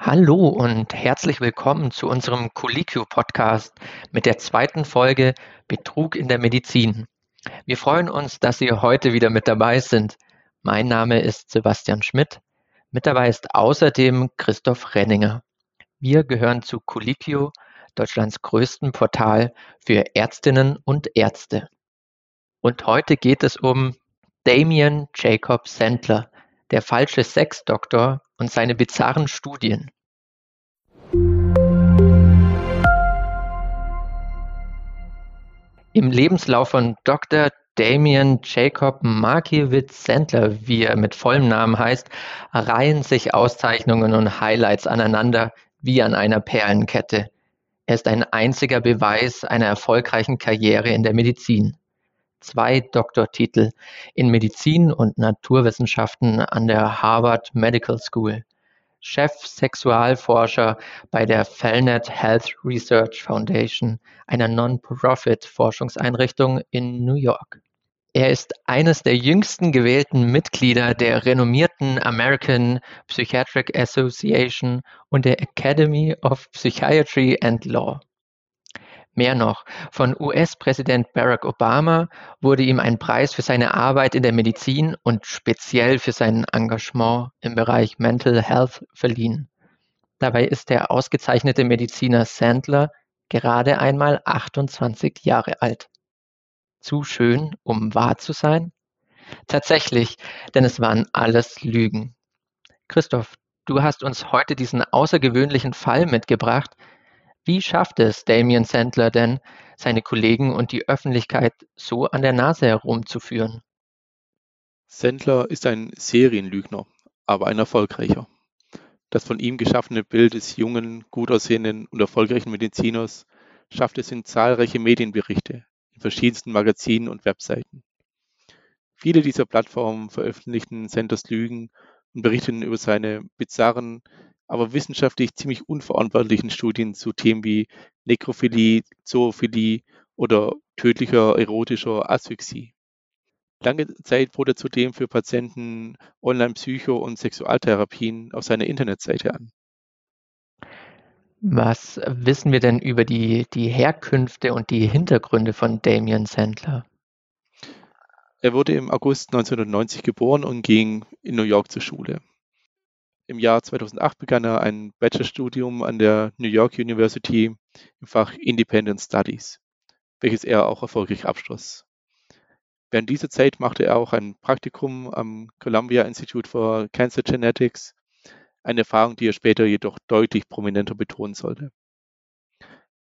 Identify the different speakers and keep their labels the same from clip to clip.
Speaker 1: Hallo und herzlich willkommen zu unserem Colliquio-Podcast mit der zweiten Folge Betrug in der Medizin. Wir freuen uns, dass Sie heute wieder mit dabei sind. Mein Name ist Sebastian Schmidt. Mit dabei ist außerdem Christoph Renninger. Wir gehören zu Colliquio, Deutschlands größten Portal für Ärztinnen und Ärzte. Und heute geht es um Damien Jacob Sandler, der falsche Sexdoktor und seine bizarren Studien. Im Lebenslauf von Dr. Damien Jacob Markiewicz Sandler, wie er mit vollem Namen heißt, reihen sich Auszeichnungen und Highlights aneinander wie an einer Perlenkette. Er ist ein einziger Beweis einer erfolgreichen Karriere in der Medizin. Zwei Doktortitel in Medizin und Naturwissenschaften an der Harvard Medical School. Chef-Sexualforscher bei der Fellnet Health Research Foundation, einer Non-Profit-Forschungseinrichtung in New York. Er ist eines der jüngsten gewählten Mitglieder der renommierten American Psychiatric Association und der Academy of Psychiatry and Law. Mehr noch, von US-Präsident Barack Obama wurde ihm ein Preis für seine Arbeit in der Medizin und speziell für sein Engagement im Bereich Mental Health verliehen. Dabei ist der ausgezeichnete Mediziner Sandler gerade einmal 28 Jahre alt. Zu schön, um wahr zu sein? Tatsächlich, denn es waren alles Lügen. Christoph, du hast uns heute diesen außergewöhnlichen Fall mitgebracht, wie schafft es Damien Sandler denn, seine Kollegen und die Öffentlichkeit so an der Nase herumzuführen?
Speaker 2: Sandler ist ein Serienlügner, aber ein erfolgreicher. Das von ihm geschaffene Bild des jungen, gut aussehenden und erfolgreichen Mediziners schafft es in zahlreiche Medienberichte, in verschiedensten Magazinen und Webseiten. Viele dieser Plattformen veröffentlichten Sanders Lügen und berichteten über seine bizarren, aber wissenschaftlich ziemlich unverantwortlichen Studien zu Themen wie Nekrophilie, Zoophilie oder tödlicher erotischer Asphyxie. Lange Zeit bot er zudem für Patienten Online-Psycho- und Sexualtherapien auf seiner Internetseite an.
Speaker 1: Was wissen wir denn über die, die Herkünfte und die Hintergründe von Damien Sandler?
Speaker 2: Er wurde im August 1990 geboren und ging in New York zur Schule. Im Jahr 2008 begann er ein Bachelorstudium an der New York University im Fach Independent Studies, welches er auch erfolgreich abschloss. Während dieser Zeit machte er auch ein Praktikum am Columbia Institute for Cancer Genetics, eine Erfahrung, die er später jedoch deutlich prominenter betonen sollte.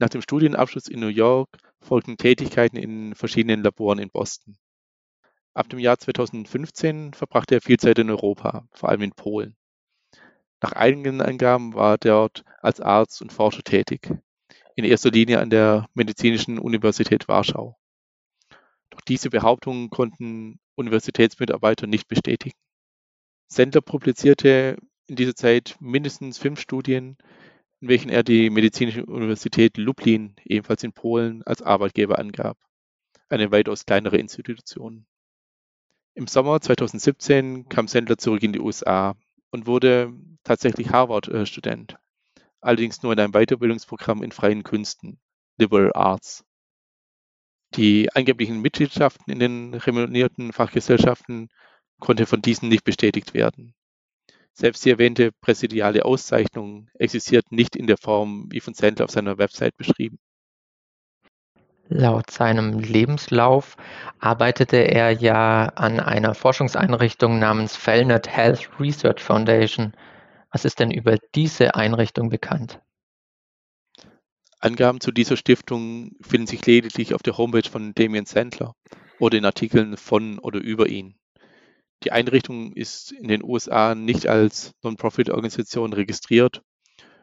Speaker 2: Nach dem Studienabschluss in New York folgten Tätigkeiten in verschiedenen Laboren in Boston. Ab dem Jahr 2015 verbrachte er viel Zeit in Europa, vor allem in Polen. Nach eigenen Angaben war er dort als Arzt und Forscher tätig, in erster Linie an der Medizinischen Universität Warschau. Doch diese Behauptungen konnten Universitätsmitarbeiter nicht bestätigen. Sendler publizierte in dieser Zeit mindestens fünf Studien, in welchen er die Medizinische Universität Lublin, ebenfalls in Polen, als Arbeitgeber angab, eine weitaus kleinere Institution. Im Sommer 2017 kam Sendler zurück in die USA und wurde tatsächlich Harvard-Student, allerdings nur in einem Weiterbildungsprogramm in freien Künsten, Liberal Arts. Die angeblichen Mitgliedschaften in den renommierten Fachgesellschaften konnte von diesen nicht bestätigt werden. Selbst die erwähnte präsidiale Auszeichnung existiert nicht in der Form wie von Sandler auf seiner Website beschrieben.
Speaker 1: Laut seinem Lebenslauf arbeitete er ja an einer Forschungseinrichtung namens Fellnet Health Research Foundation. Was ist denn über diese Einrichtung bekannt?
Speaker 2: Angaben zu dieser Stiftung finden sich lediglich auf der Homepage von Damien Sandler oder in Artikeln von oder über ihn. Die Einrichtung ist in den USA nicht als Non-Profit-Organisation registriert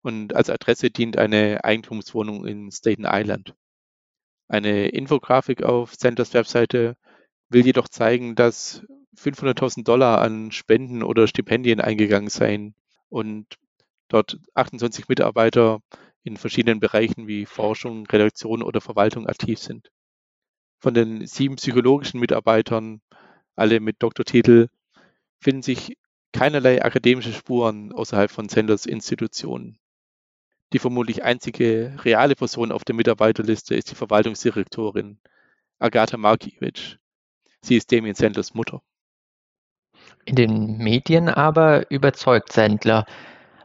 Speaker 2: und als Adresse dient eine Eigentumswohnung in Staten Island. Eine Infografik auf Sanders Webseite will jedoch zeigen, dass 500.000 Dollar an Spenden oder Stipendien eingegangen seien und dort 28 Mitarbeiter in verschiedenen Bereichen wie Forschung, Redaktion oder Verwaltung aktiv sind. Von den sieben psychologischen Mitarbeitern, alle mit Doktortitel, finden sich keinerlei akademische Spuren außerhalb von Sanders Institutionen. Die vermutlich einzige reale Person auf der Mitarbeiterliste ist die Verwaltungsdirektorin Agatha Markiewicz. Sie ist Damien Sandlers Mutter.
Speaker 1: In den Medien aber überzeugt Sandler.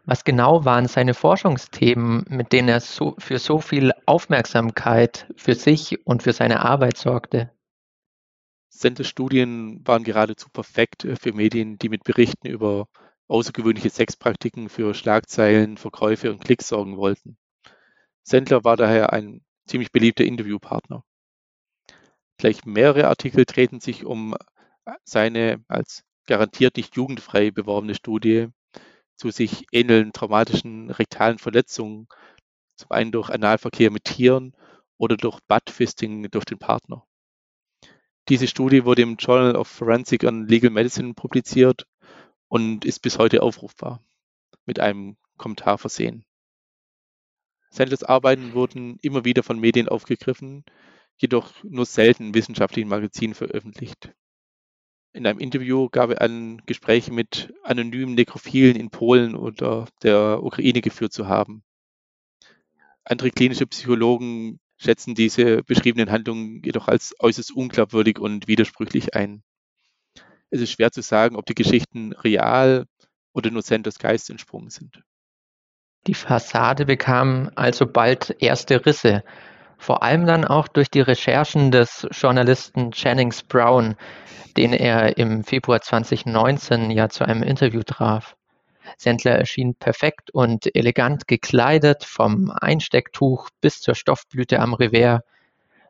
Speaker 1: Was genau waren seine Forschungsthemen, mit denen er so, für so viel Aufmerksamkeit für sich und für seine Arbeit sorgte?
Speaker 2: Sandlers Studien waren geradezu perfekt äh, für Medien, die mit Berichten über außergewöhnliche Sexpraktiken für Schlagzeilen, Verkäufe und Klicks sorgen wollten. Sandler war daher ein ziemlich beliebter Interviewpartner. Gleich mehrere Artikel drehten sich um seine als garantiert nicht jugendfrei beworbene Studie zu sich ähnelnden traumatischen rektalen Verletzungen, zum einen durch Analverkehr mit Tieren oder durch Buttfisting durch den Partner. Diese Studie wurde im Journal of Forensic and Legal Medicine publiziert und ist bis heute aufrufbar, mit einem Kommentar versehen. Sandlers Arbeiten wurden immer wieder von Medien aufgegriffen, jedoch nur selten in wissenschaftlichen Magazinen veröffentlicht. In einem Interview gab er an, Gespräche mit anonymen Nekrophilen in Polen oder der Ukraine geführt zu haben. Andere klinische Psychologen schätzen diese beschriebenen Handlungen jedoch als äußerst unglaubwürdig und widersprüchlich ein. Es ist schwer zu sagen, ob die Geschichten real oder nur Sanders Geist entsprungen sind.
Speaker 1: Die Fassade bekam also bald erste Risse, vor allem dann auch durch die Recherchen des Journalisten Jennings Brown, den er im Februar 2019 ja zu einem Interview traf. Sendler erschien perfekt und elegant gekleidet, vom Einstecktuch bis zur Stoffblüte am Revers.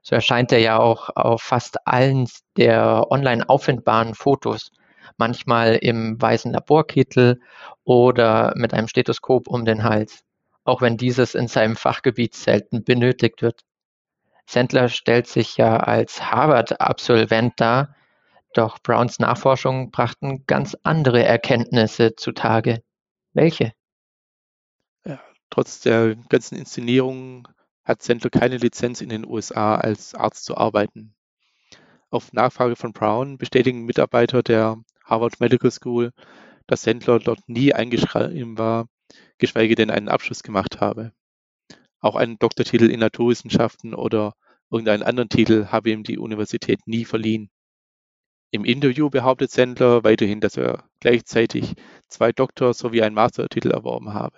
Speaker 1: So erscheint er ja auch auf fast allen der online auffindbaren Fotos, manchmal im weißen Laborkittel oder mit einem Stethoskop um den Hals, auch wenn dieses in seinem Fachgebiet selten benötigt wird. Sandler stellt sich ja als Harvard-Absolvent dar, doch Browns Nachforschungen brachten ganz andere Erkenntnisse zutage. Welche?
Speaker 2: Ja, trotz der ganzen Inszenierungen hat Sandler keine Lizenz in den USA als Arzt zu arbeiten. Auf Nachfrage von Brown bestätigen Mitarbeiter der Harvard Medical School, dass Sandler dort nie eingeschrieben war, geschweige denn einen Abschluss gemacht habe. Auch einen Doktortitel in Naturwissenschaften oder irgendeinen anderen Titel habe ihm die Universität nie verliehen. Im Interview behauptet Sandler weiterhin, dass er gleichzeitig zwei Doktor- sowie einen Mastertitel erworben habe.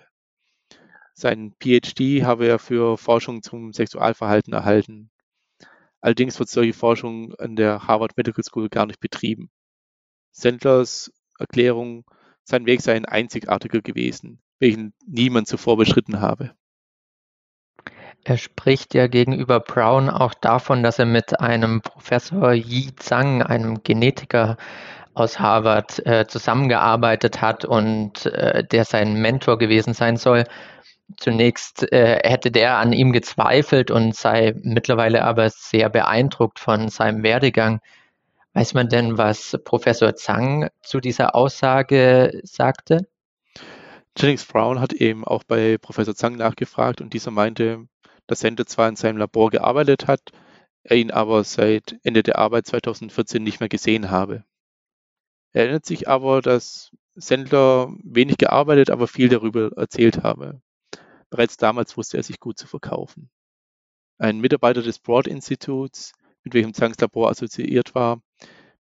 Speaker 2: Seinen PhD habe er für Forschung zum Sexualverhalten erhalten. Allerdings wird solche Forschung an der Harvard Medical School gar nicht betrieben. Sandlers Erklärung, sein Weg sei ein einzigartiger gewesen, welchen niemand zuvor beschritten habe.
Speaker 1: Er spricht ja gegenüber Brown auch davon, dass er mit einem Professor Yi Zhang, einem Genetiker aus Harvard, äh, zusammengearbeitet hat und äh, der sein Mentor gewesen sein soll. Zunächst äh, hätte der an ihm gezweifelt und sei mittlerweile aber sehr beeindruckt von seinem Werdegang. Weiß man denn, was Professor Zhang zu dieser Aussage sagte?
Speaker 2: Jennings Brown hat eben auch bei Professor Zhang nachgefragt und dieser meinte, dass Sender zwar in seinem Labor gearbeitet hat, er ihn aber seit Ende der Arbeit 2014 nicht mehr gesehen habe. Er erinnert sich aber, dass Sendler wenig gearbeitet, aber viel darüber erzählt habe. Bereits damals wusste er sich gut zu verkaufen. Ein Mitarbeiter des Broad Instituts, mit welchem Zangs Labor assoziiert war,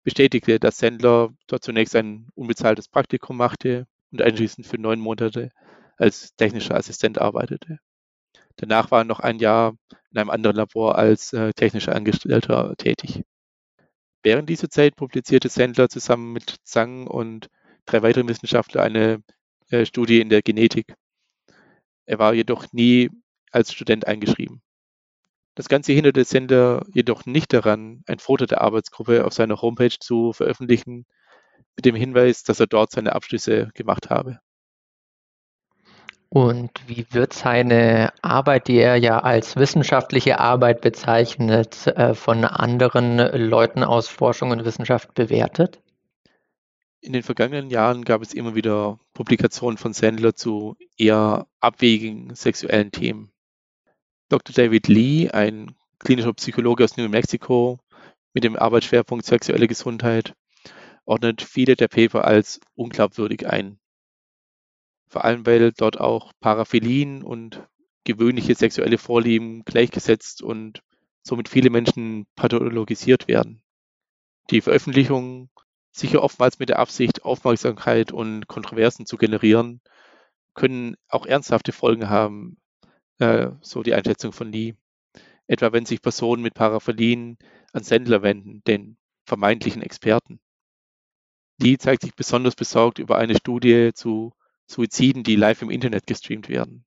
Speaker 2: bestätigte, dass Sendler dort zunächst ein unbezahltes Praktikum machte und anschließend für neun Monate als technischer Assistent arbeitete. Danach war er noch ein Jahr in einem anderen Labor als äh, technischer Angestellter tätig. Während dieser Zeit publizierte Sandler zusammen mit Zhang und drei weiteren Wissenschaftlern eine äh, Studie in der Genetik. Er war jedoch nie als Student eingeschrieben. Das Ganze hinderte Sender jedoch nicht daran, ein Foto der Arbeitsgruppe auf seiner Homepage zu veröffentlichen, mit dem Hinweis, dass er dort seine Abschlüsse gemacht habe.
Speaker 1: Und wie wird seine Arbeit, die er ja als wissenschaftliche Arbeit bezeichnet, äh, von anderen Leuten aus Forschung und Wissenschaft bewertet?
Speaker 2: In den vergangenen Jahren gab es immer wieder Publikationen von Sandler zu eher abwegigen sexuellen Themen. Dr. David Lee, ein klinischer Psychologe aus New Mexico mit dem Arbeitsschwerpunkt sexuelle Gesundheit, ordnet viele der Paper als unglaubwürdig ein. Vor allem, weil dort auch Paraphilien und gewöhnliche sexuelle Vorlieben gleichgesetzt und somit viele Menschen pathologisiert werden. Die Veröffentlichung, sicher oftmals mit der Absicht, Aufmerksamkeit und Kontroversen zu generieren, können auch ernsthafte Folgen haben, äh, so die Einschätzung von Lee. Etwa wenn sich Personen mit Parapherien an Sendler wenden, den vermeintlichen Experten. Lee zeigt sich besonders besorgt über eine Studie zu Suiziden, die live im Internet gestreamt werden.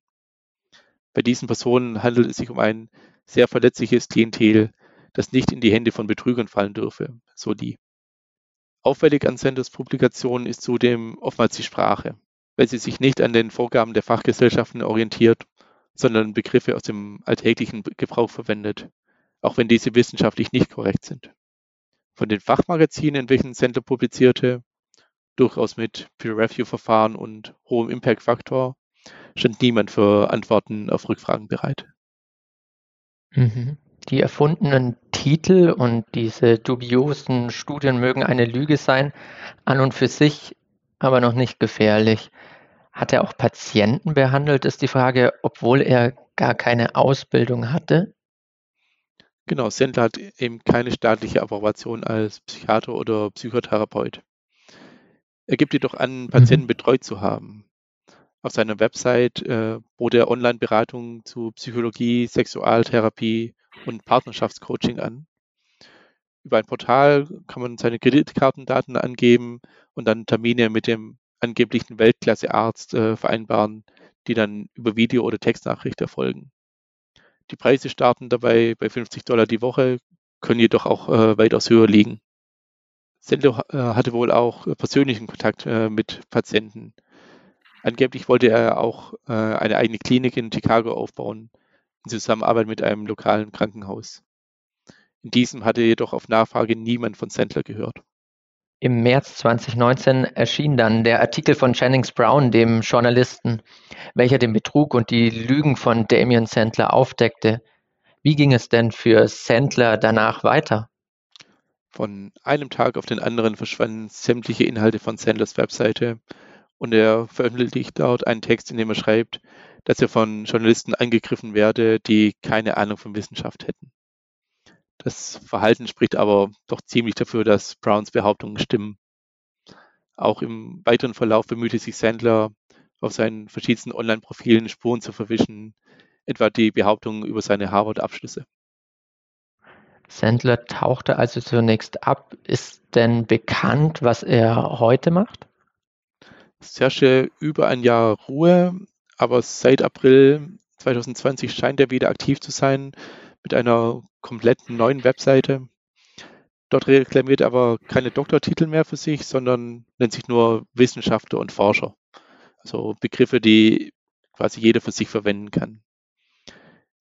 Speaker 2: Bei diesen Personen handelt es sich um ein sehr verletzliches Klientel, das nicht in die Hände von Betrügern fallen dürfe, so die. Auffällig an Sanders Publikationen ist zudem oftmals die Sprache, weil sie sich nicht an den Vorgaben der Fachgesellschaften orientiert, sondern Begriffe aus dem alltäglichen Gebrauch verwendet, auch wenn diese wissenschaftlich nicht korrekt sind. Von den Fachmagazinen, in welchen Sender publizierte, durchaus mit Peer-Review-Verfahren und hohem Impact-Faktor, stand niemand für Antworten auf Rückfragen bereit.
Speaker 1: Mhm. Die erfundenen Titel und diese dubiosen Studien mögen eine Lüge sein, an und für sich aber noch nicht gefährlich. Hat er auch Patienten behandelt, ist die Frage, obwohl er gar keine Ausbildung hatte?
Speaker 2: Genau, Sendler hat eben keine staatliche Approbation als Psychiater oder Psychotherapeut. Er gibt jedoch an, Patienten mhm. betreut zu haben. Auf seiner Website äh, bot er Online-Beratung zu Psychologie, Sexualtherapie und Partnerschaftscoaching an. Über ein Portal kann man seine Kreditkartendaten angeben und dann Termine mit dem angeblichen Weltklasse-Arzt äh, vereinbaren, die dann über Video- oder Textnachricht erfolgen. Die Preise starten dabei bei 50 Dollar die Woche, können jedoch auch äh, weitaus höher liegen. Sendler äh, hatte wohl auch persönlichen Kontakt äh, mit Patienten. Angeblich wollte er auch äh, eine eigene Klinik in Chicago aufbauen, in Zusammenarbeit mit einem lokalen Krankenhaus. In diesem hatte jedoch auf Nachfrage niemand von Sandler gehört.
Speaker 1: Im März 2019 erschien dann der Artikel von Jennings Brown, dem Journalisten, welcher den Betrug und die Lügen von Damien Sandler aufdeckte. Wie ging es denn für Sandler danach weiter?
Speaker 2: Von einem Tag auf den anderen verschwanden sämtliche Inhalte von Sandlers Webseite und er veröffentlicht dort einen Text, in dem er schreibt, dass er von Journalisten angegriffen werde, die keine Ahnung von Wissenschaft hätten. Das Verhalten spricht aber doch ziemlich dafür, dass Browns Behauptungen stimmen. Auch im weiteren Verlauf bemühte sich Sandler, auf seinen verschiedensten Online-Profilen Spuren zu verwischen, etwa die Behauptungen über seine Harvard-Abschlüsse.
Speaker 1: Sandler tauchte also zunächst ab. Ist denn bekannt, was er heute macht?
Speaker 2: Herrsche über ein Jahr Ruhe, aber seit April 2020 scheint er wieder aktiv zu sein mit einer kompletten neuen Webseite. Dort reklamiert er aber keine Doktortitel mehr für sich, sondern nennt sich nur Wissenschaftler und Forscher. Also Begriffe, die quasi jeder für sich verwenden kann.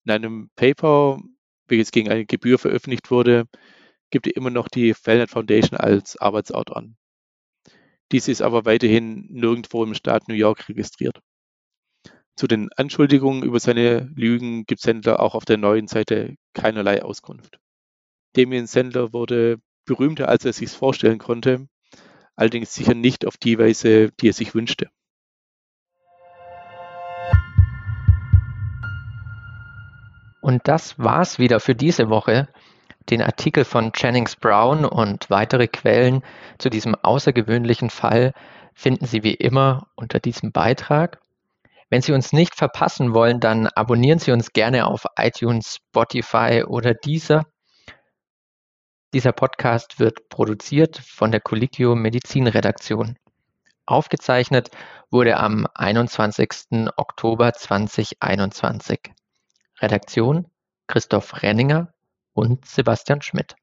Speaker 2: In einem Paper, welches gegen eine Gebühr veröffentlicht wurde, gibt er immer noch die Fellnet Foundation als Arbeitsort an. Dies ist aber weiterhin nirgendwo im Staat New York registriert. Zu den Anschuldigungen über seine Lügen gibt Sandler auch auf der neuen Seite keinerlei Auskunft. Damien Sandler wurde berühmter, als er sich vorstellen konnte, allerdings sicher nicht auf die Weise, die er sich wünschte.
Speaker 1: Und das war's wieder für diese Woche. Den Artikel von Jennings Brown und weitere Quellen zu diesem außergewöhnlichen Fall finden Sie wie immer unter diesem Beitrag. Wenn Sie uns nicht verpassen wollen, dann abonnieren Sie uns gerne auf iTunes, Spotify oder Deezer. Dieser Podcast wird produziert von der Collegio Medizin Redaktion. Aufgezeichnet wurde am 21. Oktober 2021. Redaktion Christoph Renninger und Sebastian Schmidt.